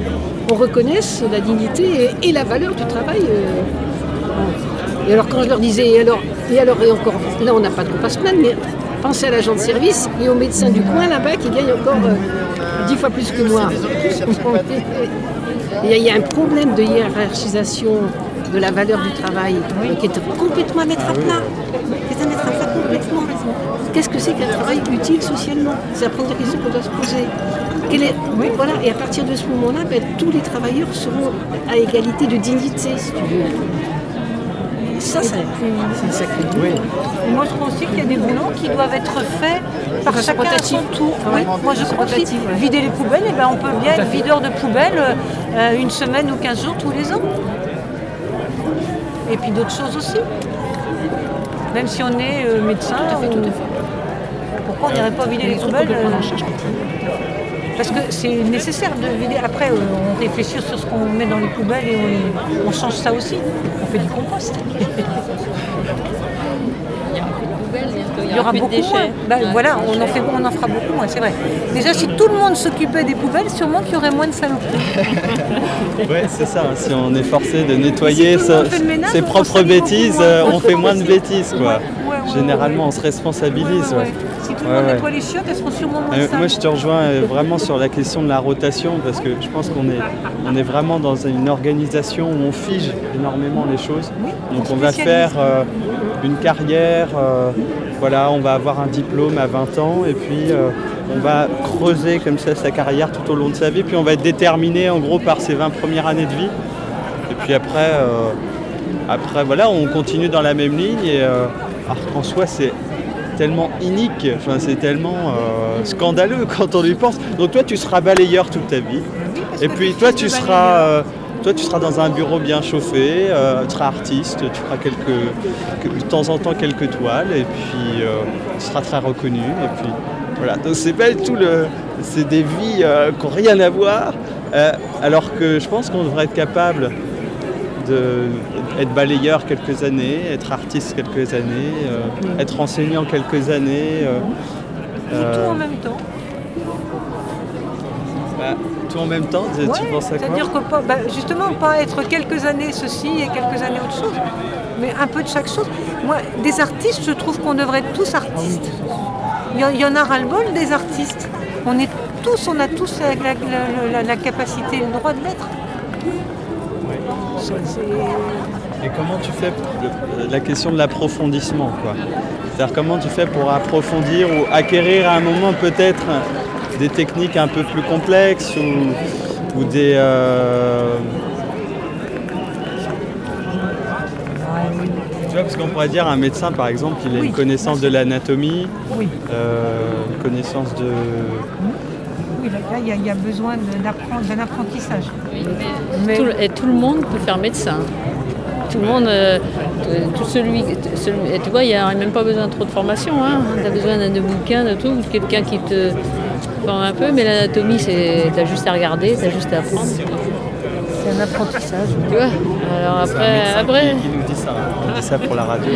on reconnaisse la dignité et, la valeur du travail euh? Et alors quand je leur disais, et alors, et encore, là on n'a pas de semaine, mais pensez à l'agent de service et au médecin du coin là-bas qui gagne encore euh, dix fois plus que moi. Il y, a- un problème de hiérarchisation de la valeur du travail euh, qui est complètement à mettre à plat. Qui est à mettre à plat complètement. Qu'est-ce que c'est qu'un travail utile socialement? C'est la première question qu'on doit se poser. Quelle est- voilà, et à partir de ce moment-là, ben, tous les travailleurs seront à égalité de dignité, si tu veux. Ça, c'est un sacré boulot. Et Moi, je crois aussi qu'il y a des boulots qui doivent être faits par chacun à son tour. Oui, moi, je crois aussi. Vider les poubelles, eh ben, on peut bien Tout à être fait. videur de poubelles euh, une semaine ou 15 jours tous les ans. Et puis d'autres choses aussi. Même si on est euh, médecin. ou- Pourquoi on n'irait pas vider les sont poubelles Parce que c'est nécessaire de vider. Après, euh, on réfléchit sur ce qu'on met dans les poubelles et on, on change ça aussi. On fait du compost. Il y aura beaucoup moins. Bah, voilà, on en, fait, on en fera beaucoup moins, c'est vrai. Déjà, si tout le monde s'occupait des poubelles, sûrement qu'il y aurait moins de saloperies. Ouais, c'est ça. Si on est forcé de nettoyer Si sa- ménage, ses propres bêtises, euh, on fait moins de bêtises. Quoi. Ouais, ouais, Généralement, on se responsabilise. Si tout le Ouais, monde ouais. nettoie les chiottes, elles seront sûrement moins Euh, moi, je te rejoins euh, vraiment sur la question de la rotation parce que je pense qu'on est, on est vraiment dans une organisation où on fige énormément les choses. Donc, on va faire euh, une carrière, euh, voilà, on va avoir un diplôme à 20 ans et puis on va creuser comme ça sa carrière tout au long de sa vie. Puis on va être déterminé en gros par ses 20 premières années de vie. Et puis après, après voilà, on continue dans la même ligne et alors qu'en soi, c'est tellement inique, enfin, c'est tellement euh, scandaleux quand on y pense. Donc toi, tu seras balayeur toute ta vie. Et puis toi, tu seras, euh, toi, tu seras dans un bureau bien chauffé, euh, tu seras artiste, tu feras quelques, que- de temps en temps quelques toiles, et puis euh, tu seras très reconnu. Et puis voilà. Donc c'est pas du tout le, c'est des vies euh, qui n'ont rien à voir. alors que je pense qu'on devrait être capable de être balayeur quelques années, être artiste quelques années, euh, être enseignant quelques années. euh, Et euh, tout en même temps. bah, tout en même temps, tu tu Ouais, penses à quoi C'est-à-dire que pas- bah, justement, pas être quelques années ceci et quelques années autre chose, mais un peu de chaque chose. Moi, des artistes, je trouve qu'on devrait être tous artistes. Il y, en- a ras-le-bol des artistes. On est tous, on a tous la, la- la- la- la capacité, le droit de l'être. C'est- Et comment tu fais le- la question de l'approfondissement quoi C'est-à-dire comment tu fais pour approfondir ou acquérir à un moment peut-être des techniques un peu plus complexes ou, ou des... euh, Tu vois, parce qu'on pourrait dire un médecin par exemple, il a Oui, une connaissance de l'anatomie, Oui. euh, une connaissance de... Oui, là, il y, a- il y a besoin d'un apprentissage. Mais- Tout, et tout le monde peut faire médecin. Tout le monde, euh, tout celui, celui- tu vois, il n'y a même pas besoin de trop de formation. Hein. Tu as besoin de, de bouquins, de tout, de quelqu'un qui te forme un peu, mais l'anatomie, tu as juste à regarder, tu as juste à apprendre. C'est un apprentissage. Tu vois? Alors un après, après qui, qui nous dit ça. hein. On dit ça pour la radio.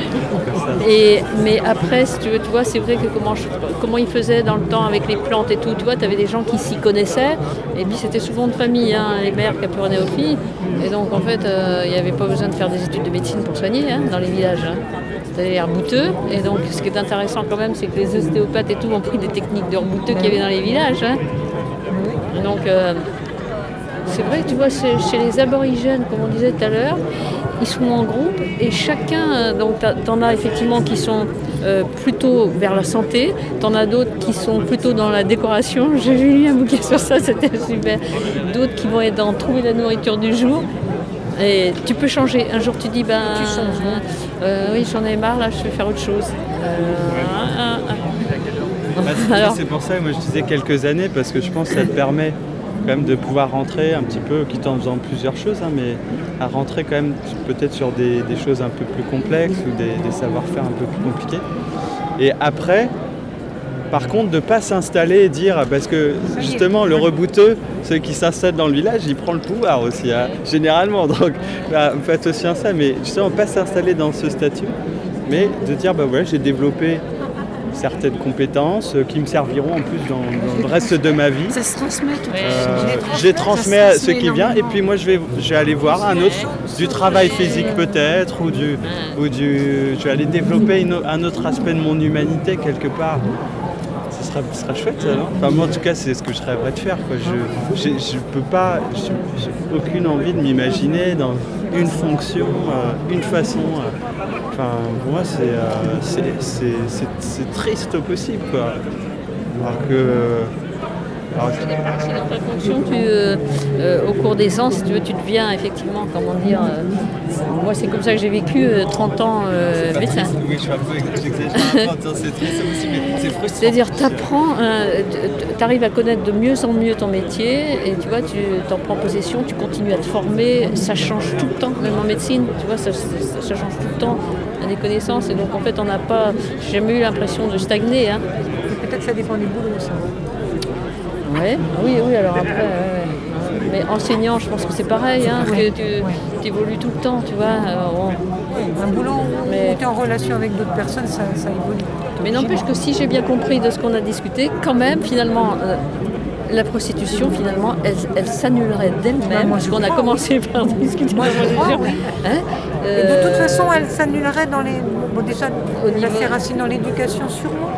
Et, mais après, si tu veux, tu vois, c'est vrai que comment, je- comment ils faisaient dans le temps avec les plantes et tout, tu vois, tu avais des gens qui s'y connaissaient, et puis c'était souvent de famille, hein, les mères capurnéophiles, et donc en fait, euh, il n'y avait pas besoin de faire des études de médecine pour soigner hein, dans les villages. Hein. C'était l'air bouteux, et donc ce qui est intéressant quand même, c'est que les ostéopathes et tout ont pris des techniques de rebouteux qu'il y avait dans les villages. donc, euh, c'est vrai, tu vois, chez, les aborigènes, comme on disait tout à l'heure, ils sont en groupe et chacun, euh, donc t'en as effectivement qui sont euh, plutôt vers la santé, t'en as d'autres qui sont plutôt dans la décoration. J'ai lu un bouquin sur ça, c'était super. D'autres qui vont être dans trouver la nourriture du jour. Et tu peux changer. Un jour tu dis, ben, euh, oui, j'en ai marre, là, je vais faire autre chose. Euh. Bah, c'est pour ça que moi je disais quelques années parce que je pense que ça te permet quand même de pouvoir rentrer un petit peu, quitte en faisant plusieurs choses, hein, mais à rentrer quand même peut-être sur des, des choses un peu plus complexes ou des, des savoir-faire un peu plus compliqués. Et après, par contre, de ne pas s'installer et dire, parce que justement, le rebouteux, celui qui s'installe dans le village, il prend le pouvoir aussi, hein, généralement. Donc, bah, faites aussi un ça, mais justement, pas s'installer dans ce statut, mais de dire, bah voilà, j'ai développé certaines compétences euh, qui me serviront en plus dans, dans le reste de ma vie. Ça se transmet tout Euh, j'ai transmets à ceux qui viennent et puis moi je vais, je vais aller voir un autre du travail physique peut-être ou du, ou du je vais aller développer une un autre aspect de mon humanité quelque part. Ce sera, ce sera chouette ça, non? Enfin moi en tout cas c'est ce que je rêverais de faire. Quoi. Je, je, je peux pas, je- j'ai aucune envie de m'imaginer dans une fonction, euh, une façon. euh. Enfin pour moi c'est, euh, c'est, triste au possible quoi. Alors que alors, dans ta fonction, tu, euh, euh, au cours des ans, si tu veux, tu deviens effectivement, comment dire, euh, moi c'est comme ça que j'ai vécu euh, 30 ans euh, médecin. Oui, je suis un peu j'exagère un peu, c'est triste aussi, mais c'est frustrant. C'est-à-dire, tu apprends, tu arrives à connaître de mieux en mieux ton métier et tu vois, tu t'en prends possession, tu continues à te former, ça change tout le temps, même en médecine, tu vois, ça, ça- ça change tout le temps, des connaissances et donc en fait, on n'a pas, j'ai jamais eu l'impression de stagner. Hein. Peut-être ça dépend du boulot aussi. Ouais, oui, oui, alors après, mais enseignant, je pense que c'est pareil, hein, Ouais, tu évolues tout le temps, tu vois. bon. Un boulot où Mais- tu es en relation avec d'autres personnes, ça, ça évolue. Mais n'empêche que si j'ai bien compris de ce qu'on a discuté, quand même, finalement, euh, la prostitution, finalement, elle, elle s'annulerait d'elle-même, puisqu'on a commencé par discuter Moi, de je crois, oui. Hein Et de Euh, toute façon, elle s'annulerait dans les. Bon, déjà, niveau- la ses racines dans l'éducation, sûrement.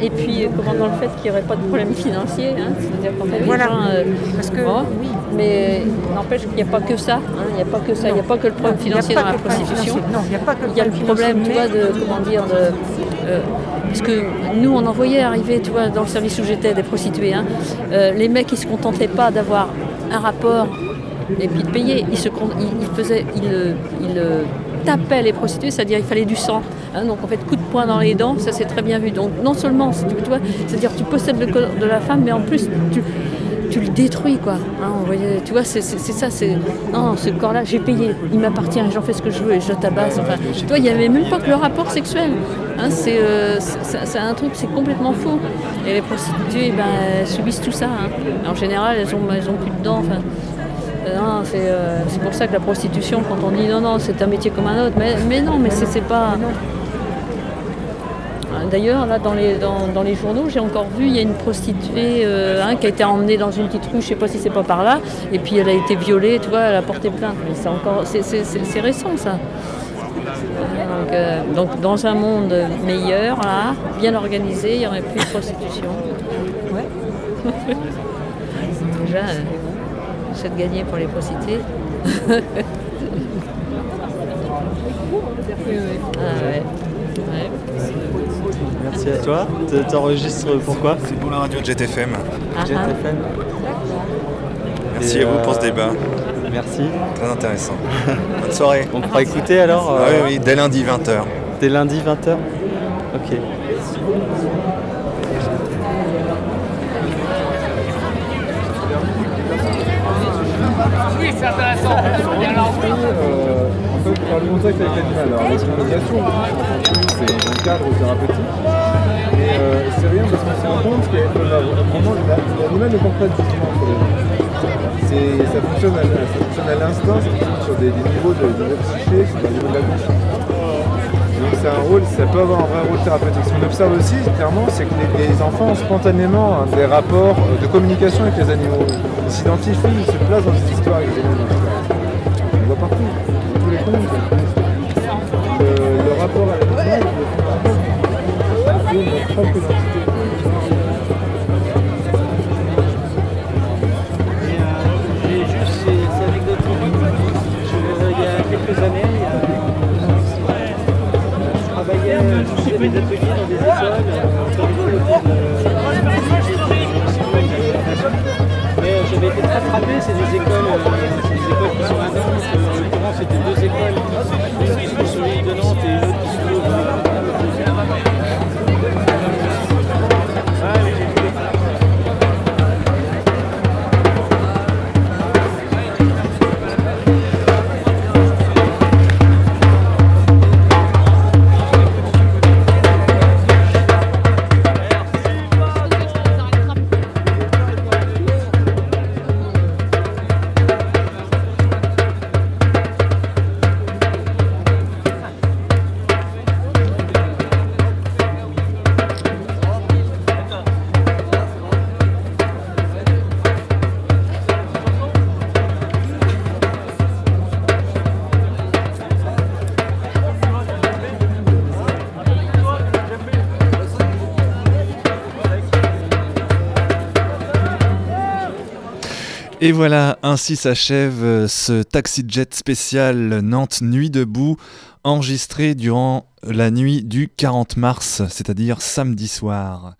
Et puis, euh, comment dans le fait qu'il n'y aurait pas de problème financier, hein, c'est-à-dire Voilà. gens, euh, Parce que, oui. mais n'empêche qu'il n'y a pas que ça, hein, il n'y a pas que ça, il n'y a pas que le problème Non, financier dans la problème prostitution. Non, il n'y a pas que le Il y a le problème problème, tu vois, de, comment dire, de, euh, parce que nous, on en voyait arriver, tu dans le service où j'étais, des prostituées, hein, euh, les mecs, ils se contentaient pas d'avoir un rapport et puis de payer, ils se ils, faisaient, euh, euh, tapaient les prostituées, c'est-à-dire il fallait du sang. hein, donc en fait, coup de poing dans les dents, ça c'est très bien vu. Donc non seulement, c'est-à-dire tu possèdes le corps de la femme, mais en plus tu, tu le détruis quoi. Hein, tu vois, c'est ça, c'est non, ce corps-là, j'ai payé, il m'appartient, j'en fais ce que je veux et je tabasse. Enfin, tu vois, il n'y avait même pas que le rapport sexuel. Hein, c'est euh, c'est- un truc, c'est complètement faux. Et les prostituées, ben, elles subissent tout ça. hein. En général, elles ont, elles ont plus de dents. Enfin, euh, euh, c'est pour ça que la prostitution, quand on dit non, non, c'est un métier comme un autre, mais, mais non, mais c'est pas. D'ailleurs, là, dans les, dans, dans les journaux, j'ai encore vu, il y a une prostituée euh, hein, qui a été emmenée dans une petite rue, je sais pas si c'est pas par là, et puis elle a été violée, tu vois, elle a porté plainte. Mais c'est encore, c'est- c'est c'est- c'est récent, ça. Donc, euh, donc, dans un monde meilleur, là, bien organisé, il n'y aurait plus de prostitution. Ouais. Déjà, euh, c'est de gagner pour les prostituées. Ah. Ouais. Merci à toi. Tu T'enregistres pourquoi? C'est pour la radio de JetFM. Ah, JetFM. Merci Et, à vous pour euh, ce débat. Merci. Très intéressant. Bonne soirée. On pourra écouter alors Ah euh, oui, oui, dès lundi 20h. Dès lundi 20h Ok. Oui, c'est intéressant. Euh, en fait, par le contact avec l'animal. Alors, c'est le cadre thérapeutique. Euh, c'est rien parce qu'on se rend compte que vraiment, la- l'animal ne porte pas de jugement ça fonctionne à, l'instant, ça fonctionne sur des, niveaux de, de votre psyché, sur des niveaux de la conscience. Donc c'est un rôle, ça peut avoir un vrai rôle thérapeutique. Ce qu'on observe aussi, clairement, c'est que les, enfants ont spontanément hein, des rapports euh, de communication avec les animaux. Ils s'identifient, ils se placent dans cette histoire avec les animaux. On voit partout, dans tous les contes. Y a quelques années, il y a- je travaillais, je des ateliers dans des écoles, euh, pour développer le- Mais euh, j'avais été très frappé, c'est des écoles, euh, c'est des écoles qui sont à Nantes, euh, en l'occurrence c'était deux écoles, une qui se trouve de Nantes et une autre qui se trouve Et voilà, ainsi s'achève euh, ce taxi jet spécial Nantes Nuit debout, enregistré durant la nuit du 40 mars, c'est-à-dire samedi soir.